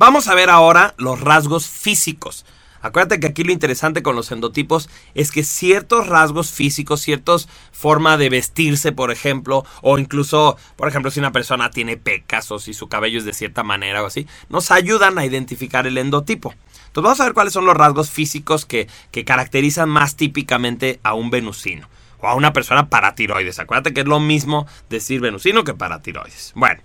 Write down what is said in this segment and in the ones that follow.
Vamos a ver ahora los rasgos físicos. Acuérdate que aquí lo interesante con los endotipos es que ciertos rasgos físicos, ciertas forma de vestirse, por ejemplo, o incluso, por ejemplo, si una persona tiene pecas o si su cabello es de cierta manera o así, nos ayudan a identificar el endotipo. Entonces vamos a ver cuáles son los rasgos físicos que, que caracterizan más típicamente a un venusino o a una persona paratiroides. Acuérdate que es lo mismo decir venusino que paratiroides. Bueno,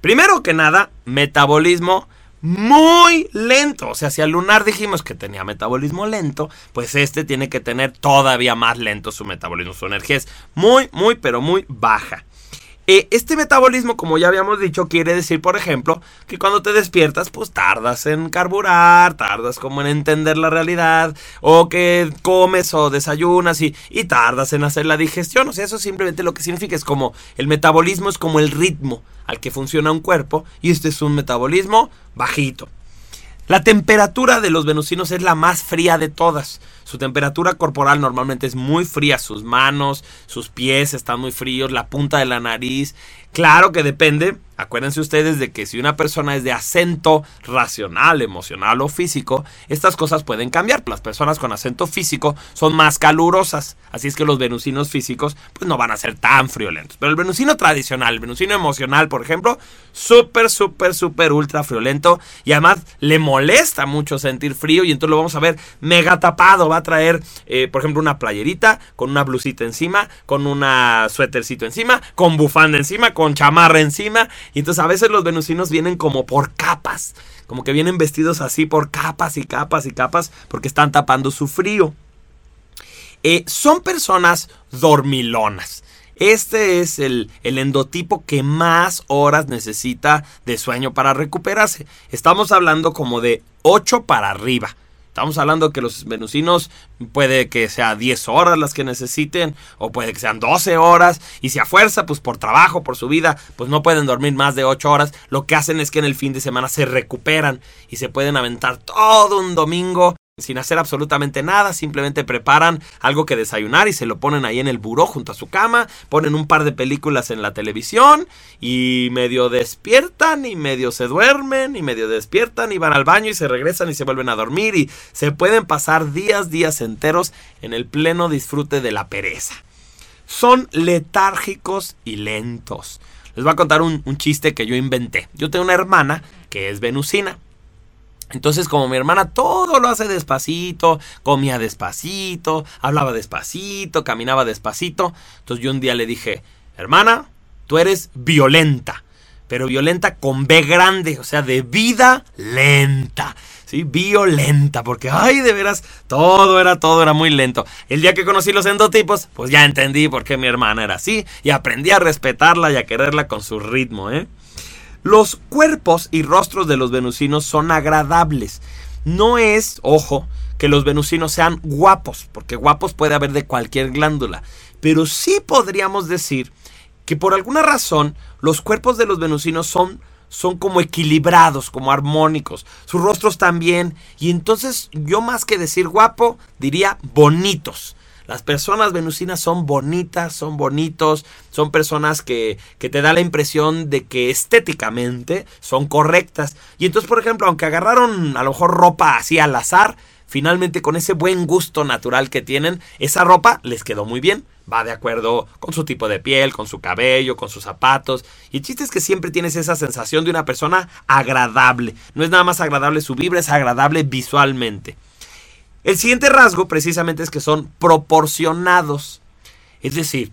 primero que nada, metabolismo muy lento. O sea, si al lunar dijimos que tenía metabolismo lento, pues este tiene que tener todavía más lento su metabolismo. Su energía es muy, muy, pero muy baja. Eh, este metabolismo, como ya habíamos dicho, quiere decir, por ejemplo, que cuando te despiertas, pues tardas en carburar, tardas como en entender la realidad, o que comes o desayunas y, y tardas en hacer la digestión. O sea, eso simplemente lo que significa es como el metabolismo es como el ritmo al que funciona un cuerpo, y este es un metabolismo bajito. La temperatura de los venusinos es la más fría de todas. Su temperatura corporal normalmente es muy fría. Sus manos, sus pies están muy fríos, la punta de la nariz. Claro que depende Acuérdense ustedes de que si una persona es de acento racional, emocional o físico, estas cosas pueden cambiar. Las personas con acento físico son más calurosas, así es que los venusinos físicos pues no van a ser tan friolentos. Pero el venusino tradicional, el venusino emocional, por ejemplo, súper, súper, súper ultra friolento y además le molesta mucho sentir frío y entonces lo vamos a ver mega tapado. Va a traer, eh, por ejemplo, una playerita con una blusita encima, con una suétercito encima, con bufanda encima, con chamarra encima y entonces a veces los venusinos vienen como por capas, como que vienen vestidos así por capas y capas y capas porque están tapando su frío. Eh, son personas dormilonas. Este es el, el, endotipo que más horas necesita de sueño para recuperarse. Estamos hablando como de 8 para arriba. Estamos hablando que los venusinos puede que sea 10 horas las que necesiten o puede que sean 12 horas y si a fuerza, pues por trabajo, por su vida, pues no pueden dormir más de 8 horas. Lo que hacen es que en el fin de semana se recuperan y se pueden aventar todo un domingo sin hacer absolutamente nada, simplemente preparan algo que desayunar y se lo ponen ahí en el buró junto a su cama, ponen un par de películas en la televisión y medio despiertan y medio se duermen y medio despiertan y van al baño y se regresan y se vuelven a dormir y se pueden pasar días, días enteros en el pleno disfrute de la pereza. Son letárgicos y lentos. Les voy a contar un, un chiste que yo inventé. Yo tengo una hermana que es venusina. Entonces, como mi hermana todo lo hace despacito, comía despacito, hablaba despacito, caminaba despacito, entonces yo un día le dije, hermana, tú eres violenta, pero violenta con B grande, o sea, de vida lenta. ¿Sí? Violenta, porque, ay, de veras, todo era, todo era muy lento. El día que conocí los endotipos, pues ya entendí por qué mi hermana era así y aprendí a respetarla y a quererla con su ritmo, ¿eh? Los cuerpos y rostros de los venusinos son agradables. No es, ojo, que los venusinos sean guapos, porque guapos puede haber de cualquier glándula, pero sí podríamos decir que por alguna razón los cuerpos de los venusinos son son como equilibrados, como armónicos, sus rostros también, y entonces yo más que decir guapo, diría bonitos. Las personas venusinas son bonitas, son bonitos, son personas que, que te da la impresión de que estéticamente son correctas. Y entonces, por ejemplo, aunque agarraron a lo mejor ropa así al azar, finalmente con ese buen gusto natural que tienen, esa ropa les quedó muy bien. Va de acuerdo con su tipo de piel, con su cabello, con sus zapatos. Y el chiste es que siempre tienes esa sensación de una persona agradable. No es nada más agradable su vibra, es agradable visualmente. El siguiente rasgo precisamente es que son proporcionados. Es decir,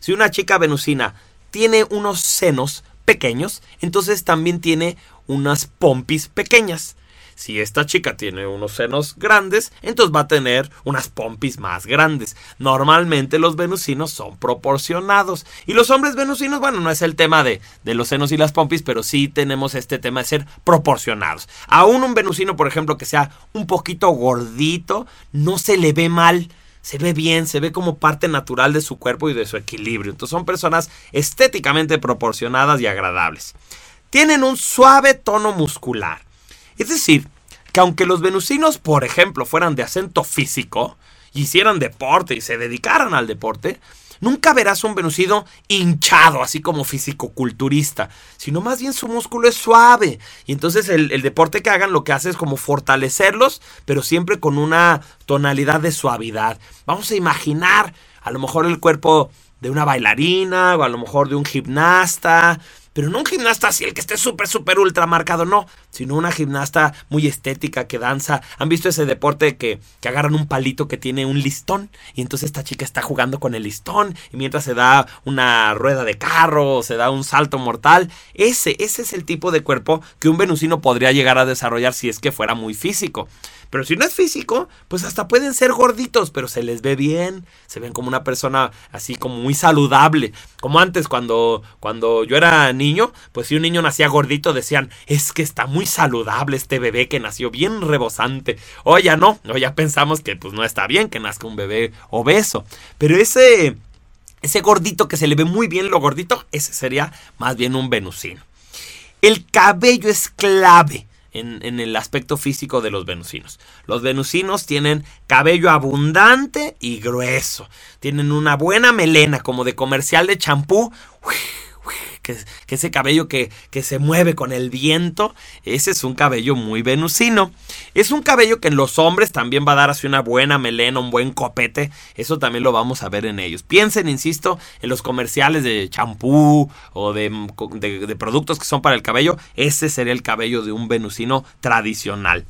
si una chica venusina tiene unos senos pequeños, entonces también tiene unas pompis pequeñas. Si esta chica tiene unos senos grandes, entonces va a tener unas pompis más grandes. Normalmente los venusinos son proporcionados. Y los hombres venusinos, bueno, no es el tema de, de los senos y las pompis, pero sí tenemos este tema de ser proporcionados. Aún un venusino, por ejemplo, que sea un poquito gordito, no se le ve mal se ve bien, se ve como parte natural de su cuerpo y de su equilibrio. Entonces son personas estéticamente proporcionadas y agradables. Tienen un suave tono muscular. Es decir, que aunque los venusinos, por ejemplo, fueran de acento físico, hicieran deporte y se dedicaran al deporte, nunca verás un venusino hinchado, así como fisicoculturista, sino más bien su músculo es suave. Y entonces el, el deporte que hagan lo que hace es como fortalecerlos, pero siempre con una tonalidad de suavidad. Vamos a imaginar a lo mejor el cuerpo de una bailarina o a lo mejor de un gimnasta, pero no un gimnasta así, el que esté súper, súper ultra marcado, no, sino una gimnasta muy estética que danza. ¿Han visto ese deporte que, que agarran un palito que tiene un listón? Y entonces esta chica está jugando con el listón y mientras se da una rueda de carro o se da un salto mortal. Ese, ese es el tipo de cuerpo que un venusino podría llegar a desarrollar si es que fuera muy físico. Pero si no es físico, pues hasta pueden ser gorditos, pero se les ve bien, se ven como una persona así como muy saludable. Como antes cuando, cuando yo era niño, pues si un niño nacía gordito decían, es que está muy saludable este bebé que nació bien rebosante. O ya no, o ya pensamos que pues no está bien que nazca un bebé obeso. Pero ese, ese gordito que se le ve muy bien lo gordito, ese sería más bien un venusino. El cabello es clave en, el aspecto físico de los venusinos. Los venusinos tienen cabello abundante y grueso. Tienen una buena melena, como de comercial de champú que, ese cabello que, que, se mueve con el viento, ese es un cabello muy venusino. Es un cabello que en los hombres también va a dar así una buena melena, un buen copete, eso también lo vamos a ver en ellos. Piensen, insisto, en los comerciales de champú o de, de productos que son para el cabello, ese sería el cabello de un venusino tradicional.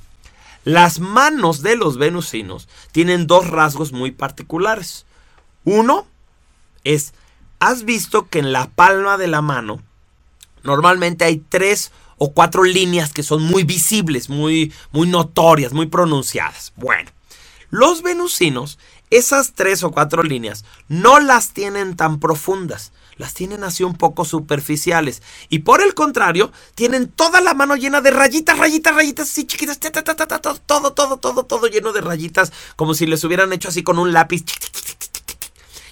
Las manos de los venusinos tienen dos rasgos muy particulares. Uno es ¿Has visto que en la palma de la mano normalmente hay tres o cuatro líneas que son muy visibles, muy, muy notorias, muy pronunciadas? Bueno, los venusinos, esas tres o cuatro líneas, no las tienen tan profundas. Las tienen así un poco superficiales. Y por el contrario, tienen toda la mano llena de rayitas, rayitas, rayitas así chiquitas. todo, todo, todo, todo lleno de rayitas. Como si les hubieran hecho así con un lápiz.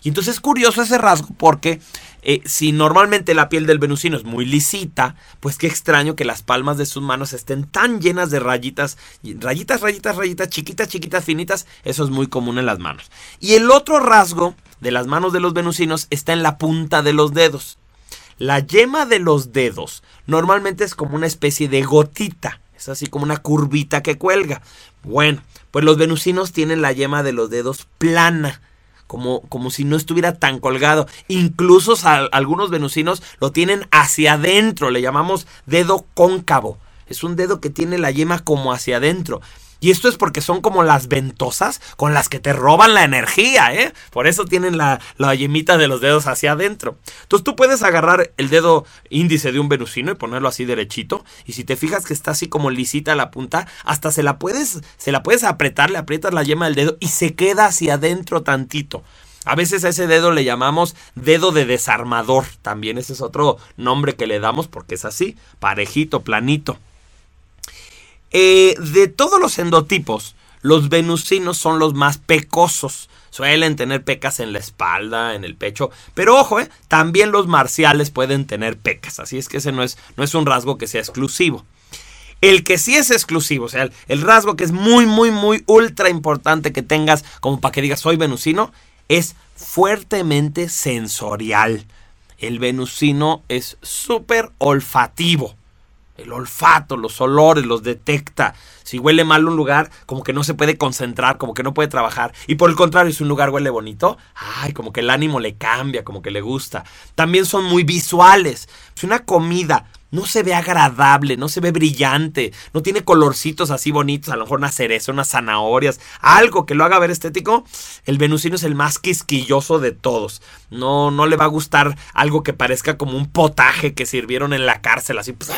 Y entonces es curioso ese rasgo porque eh, si normalmente la piel del venusino es muy lisita, pues qué extraño que las palmas de sus manos estén tan llenas de rayitas, rayitas, rayitas, rayitas, chiquitas, chiquitas, finitas. Eso es muy común en las manos. Y el otro rasgo de las manos de los venusinos está en la punta de los dedos. La yema de los dedos normalmente es como una especie de gotita. Es así como una curvita que cuelga. Bueno, pues los venusinos tienen la yema de los dedos plana como, como si no estuviera tan colgado. Incluso algunos venusinos lo tienen hacia adentro, le llamamos dedo cóncavo. Es un dedo que tiene la yema como hacia adentro. Y esto es porque son como las ventosas con las que te roban la energía, ¿eh? Por eso tienen la, la yemita de los dedos hacia adentro. Entonces tú puedes agarrar el dedo índice de un venusino y ponerlo así derechito. Y si te fijas que está así como lisita la punta, hasta se la puedes, se la puedes apretar, le aprietas la yema del dedo y se queda hacia adentro tantito. A veces a ese dedo le llamamos dedo de desarmador. También ese es otro nombre que le damos porque es así, parejito, planito. Eh, de todos los endotipos, los venusinos son los más pecosos. Suelen tener pecas en la espalda, en el pecho. Pero ojo, eh, también los marciales pueden tener pecas. Así es que ese no es, no es un rasgo que sea exclusivo. El que sí es exclusivo, o sea, el, el, rasgo que es muy, muy, muy ultra importante que tengas como para que digas soy venusino, es fuertemente sensorial. El venusino es súper olfativo el olfato, los olores, los detecta. Si huele mal un lugar, como que no se puede concentrar, como que no puede trabajar. Y por el contrario, si un lugar huele bonito, ay, como que el ánimo le cambia, como que le gusta. También son muy visuales. Si una comida no se ve agradable, no se ve brillante, no tiene colorcitos así bonitos, a lo mejor una cereza, unas zanahorias, algo que lo haga ver estético, el venusino es el más quisquilloso de todos. No, no le va a gustar algo que parezca como un potaje que sirvieron en la cárcel, así, pues,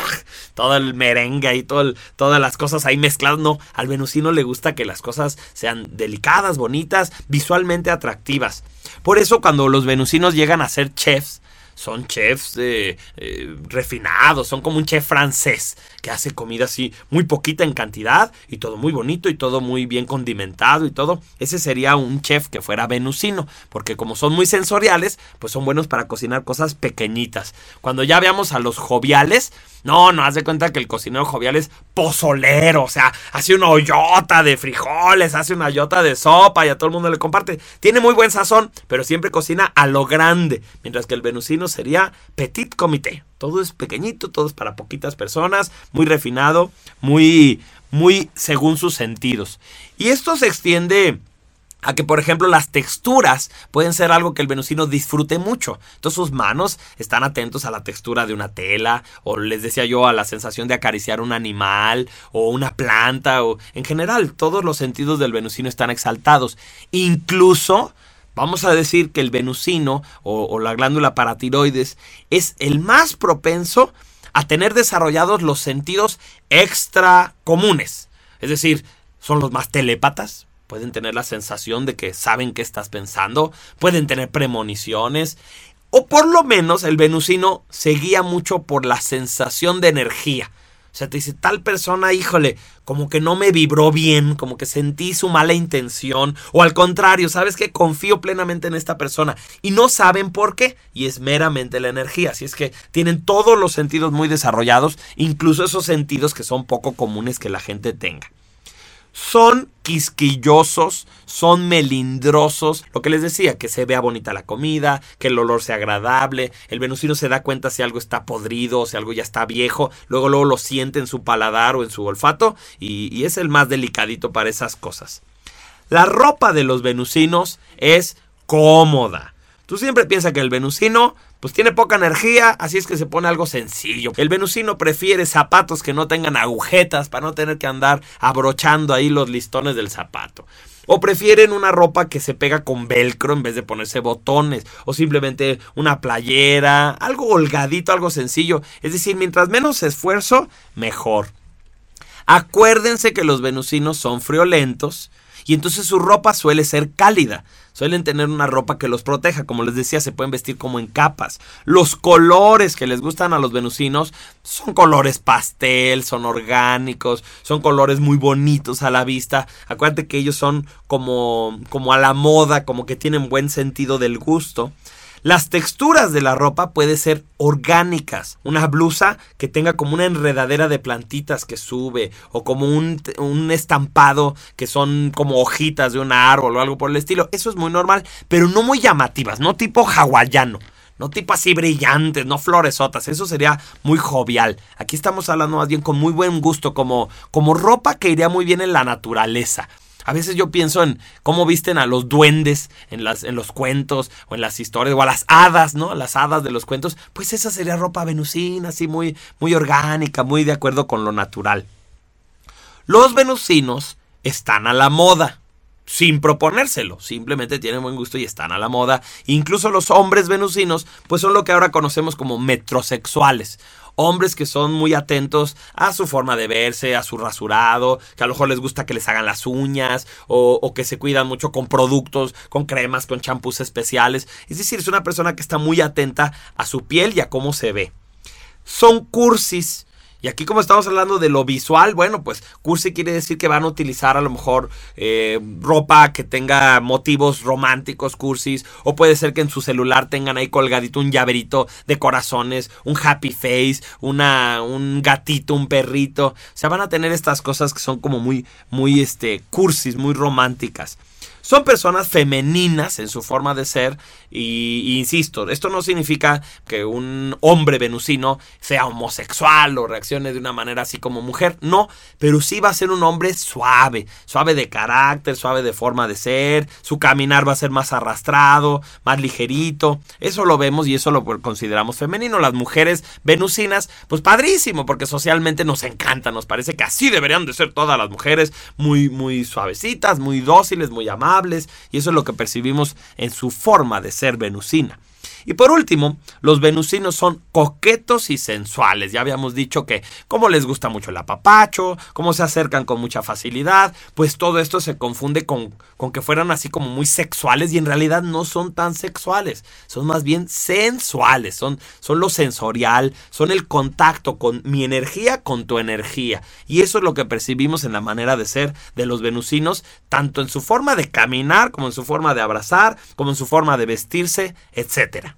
todo el merengue y todas las cosas ahí mezcladas. No, al venusino le gusta que las cosas sean delicadas, bonitas, visualmente atractivas. Por eso cuando los venusinos llegan a ser chefs, son chefs eh, refinados, son como un chef francés que hace comida así muy poquita en cantidad y todo muy bonito y todo muy bien condimentado y todo. Ese sería un chef que fuera venusino, porque como son muy sensoriales, pues son buenos para cocinar cosas pequeñitas. Cuando ya veamos a los joviales, no, no, haz de cuenta que el cocinero jovial es pozolero, o sea, hace una hoyota de frijoles, hace una hoyota de sopa y a todo el mundo le comparte. Tiene muy buen sazón, pero siempre cocina a lo grande, mientras que el venusino sería petit comité. Todo es pequeñito, todo es para poquitas personas, muy refinado, muy, muy según sus sentidos. Y esto se extiende a que, por ejemplo, las texturas pueden ser algo que el venusino disfrute mucho. Entonces sus manos están atentos a la textura de una tela, o les decía yo, a la sensación de acariciar un animal, o una planta, o en general, todos los sentidos del venusino están exaltados. Incluso, vamos a decir que el venusino, o, la glándula paratiroides, es el más propenso a tener desarrollados los sentidos extra comunes. Es decir, son los más telépatas, pueden tener la sensación de que saben qué estás pensando, pueden tener premoniciones, o por lo menos el venusino se guía mucho por la sensación de energía. O sea, te dice, tal persona, híjole, como que no me vibró bien, como que sentí su mala intención, o al contrario, sabes que confío plenamente en esta persona. Y no saben por qué, y es meramente la energía. Así es que tienen todos los sentidos muy desarrollados, incluso esos sentidos que son poco comunes que la gente tenga son quisquillosos, son melindrosos, lo que les decía, que se vea bonita la comida, que el olor sea agradable, el venusino se da cuenta si algo está podrido, si algo ya está viejo, luego luego lo siente en su paladar o en su olfato y, y es el más delicadito para esas cosas. La ropa de los venusinos es cómoda. Tú siempre piensas que el venusino pues tiene poca energía, así es que se pone algo sencillo. El venusino prefiere zapatos que no tengan agujetas para no tener que andar abrochando ahí los listones del zapato. O prefieren una ropa que se pega con velcro en vez de ponerse botones. O simplemente una playera, algo holgadito, algo sencillo. Es decir, mientras menos esfuerzo, mejor. Acuérdense que los venusinos son friolentos y entonces su ropa suele ser cálida. Suelen tener una ropa que los proteja, como les decía, se pueden vestir como en capas. Los colores que les gustan a los venusinos son colores pastel, son orgánicos, son colores muy bonitos a la vista. Acuérdate que ellos son como como a la moda, como que tienen buen sentido del gusto. Las texturas de la ropa pueden ser orgánicas. Una blusa que tenga como una enredadera de plantitas que sube o como un, estampado que son como hojitas de un árbol o algo por el estilo. Eso es muy normal, pero no muy llamativas, no tipo hawaiano. No tipo así brillantes, no floresotas, eso sería muy jovial. Aquí estamos hablando más bien con muy buen gusto, como, como ropa que iría muy bien en la naturaleza. A veces yo pienso en cómo visten a los duendes en, las, en los cuentos o en las historias, o a las hadas, ¿no? Las hadas de los cuentos. Pues esa sería ropa venusina, así muy, muy orgánica, muy de acuerdo con lo natural. Los venusinos están a la moda sin proponérselo, simplemente tienen buen gusto y están a la moda. Incluso los hombres venusinos, pues son lo que ahora conocemos como metrosexuales hombres que son muy atentos a su forma de verse, a su rasurado, que a lo mejor les gusta que les hagan las uñas o, que se cuidan mucho con productos, con cremas, con champús especiales. Es decir, es una persona que está muy atenta a su piel y a cómo se ve. Son cursis y aquí como estamos hablando de lo visual, bueno, pues cursi quiere decir que van a utilizar a lo mejor eh, ropa que tenga motivos románticos, cursis, o puede ser que en su celular tengan ahí colgadito un llaverito de corazones, un happy face, una, un gatito, un perrito. O sea, van a tener estas cosas que son como muy, muy, este, cursis, muy románticas. Son personas femeninas en su forma de ser y, insisto, esto no significa que un hombre venusino sea homosexual o reaccione de una manera así como mujer, no, pero sí va a ser un hombre suave, suave de carácter, suave de forma de ser, su caminar va a ser más arrastrado, más ligerito, eso lo vemos y eso lo consideramos femenino. Las mujeres venusinas, pues padrísimo, porque socialmente nos encanta, nos parece que así deberían de ser todas las mujeres, muy, muy suavecitas, muy dóciles, muy amables y eso es lo que percibimos en su forma de ser venusina. Y por último, los venusinos son coquetos y sensuales. Ya habíamos dicho que como les gusta mucho el apapacho, cómo se acercan con mucha facilidad, pues todo esto se confunde con, con que fueran así como muy sexuales y en realidad no son tan sexuales, son más bien sensuales, son, son lo sensorial, son el contacto con mi energía con tu energía. Y eso es lo que percibimos en la manera de ser de los venusinos, tanto en su forma de caminar como en su forma de abrazar, como en su forma de vestirse, etc.